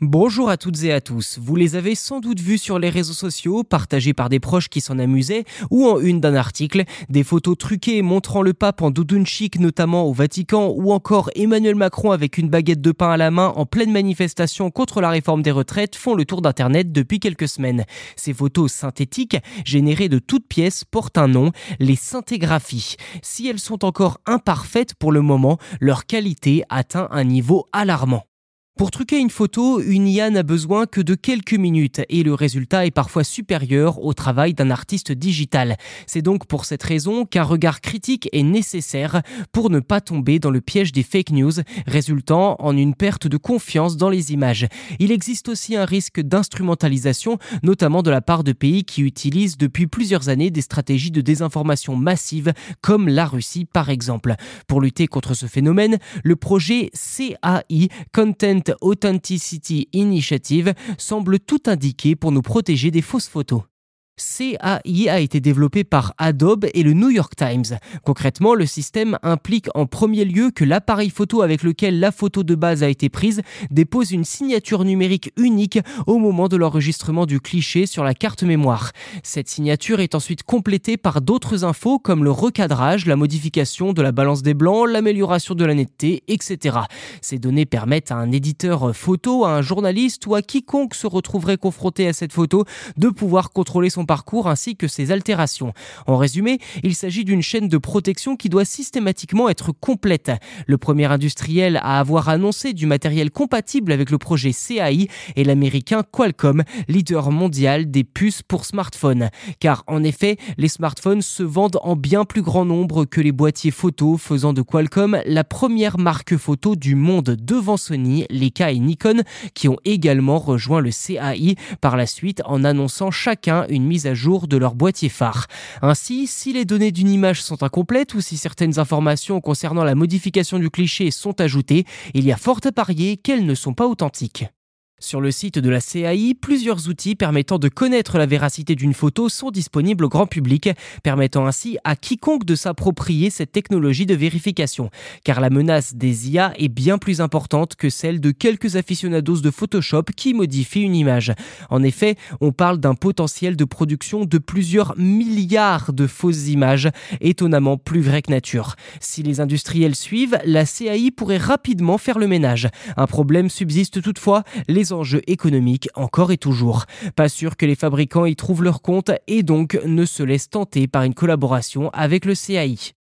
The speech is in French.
Bonjour à toutes et à tous. Vous les avez sans doute vus sur les réseaux sociaux, partagés par des proches qui s'en amusaient, ou en une d'un article, des photos truquées montrant le pape en doudoune chic, notamment au Vatican, ou encore Emmanuel Macron avec une baguette de pain à la main en pleine manifestation contre la réforme des retraites font le tour d'internet depuis quelques semaines. Ces photos synthétiques, générées de toutes pièces, portent un nom, les synthégraphies. Si elles sont encore imparfaites pour le moment, leur qualité atteint un niveau alarmant. Pour truquer une photo, une IA n'a besoin que de quelques minutes et le résultat est parfois supérieur au travail d'un artiste digital. C'est donc pour cette raison qu'un regard critique est nécessaire pour ne pas tomber dans le piège des fake news, résultant en une perte de confiance dans les images. Il existe aussi un risque d'instrumentalisation, notamment de la part de pays qui utilisent depuis plusieurs années des stratégies de désinformation massive, comme la Russie par exemple. Pour lutter contre ce phénomène, le projet CAI, Content Authenticity Initiative semble tout indiquer pour nous protéger des fausses photos. CAI a été développé par Adobe et le New York Times. Concrètement, le système implique en premier lieu que l'appareil photo avec lequel la photo de base a été prise dépose une signature numérique unique au moment de l'enregistrement du cliché sur la carte mémoire. Cette signature est ensuite complétée par d'autres infos comme le recadrage, la modification de la balance des blancs, l'amélioration de la netteté, etc. Ces données permettent à un éditeur photo, à un journaliste ou à quiconque se retrouverait confronté à cette photo de pouvoir contrôler son parcours ainsi que ses altérations. En résumé, il s'agit d'une chaîne de protection qui doit systématiquement être complète. Le premier industriel à avoir annoncé du matériel compatible avec le projet CAI est l'américain Qualcomm, leader mondial des puces pour smartphones. Car en effet, les smartphones se vendent en bien plus grand nombre que les boîtiers photo, faisant de Qualcomm la première marque photo du monde devant Sony, Leica et Nikon, qui ont également rejoint le CAI par la suite en annonçant chacun une mise à jour de leur boîtier phare. Ainsi, si les données d'une image sont incomplètes ou si certaines informations concernant la modification du cliché sont ajoutées, il y a fort à parier qu'elles ne sont pas authentiques. Sur le site de la CAI, plusieurs outils permettant de connaître la véracité d'une photo sont disponibles au grand public, permettant ainsi à quiconque de s'approprier cette technologie de vérification. Car la menace des IA est bien plus importante que celle de quelques aficionados de Photoshop qui modifient une image. En effet, on parle d'un potentiel de production de plusieurs milliards de fausses images, étonnamment plus vrai que nature. Si les industriels suivent, la CAI pourrait rapidement faire le ménage. Un problème subsiste toutefois, les enjeux économiques encore et toujours. Pas sûr que les fabricants y trouvent leur compte et donc ne se laissent tenter par une collaboration avec le CAI.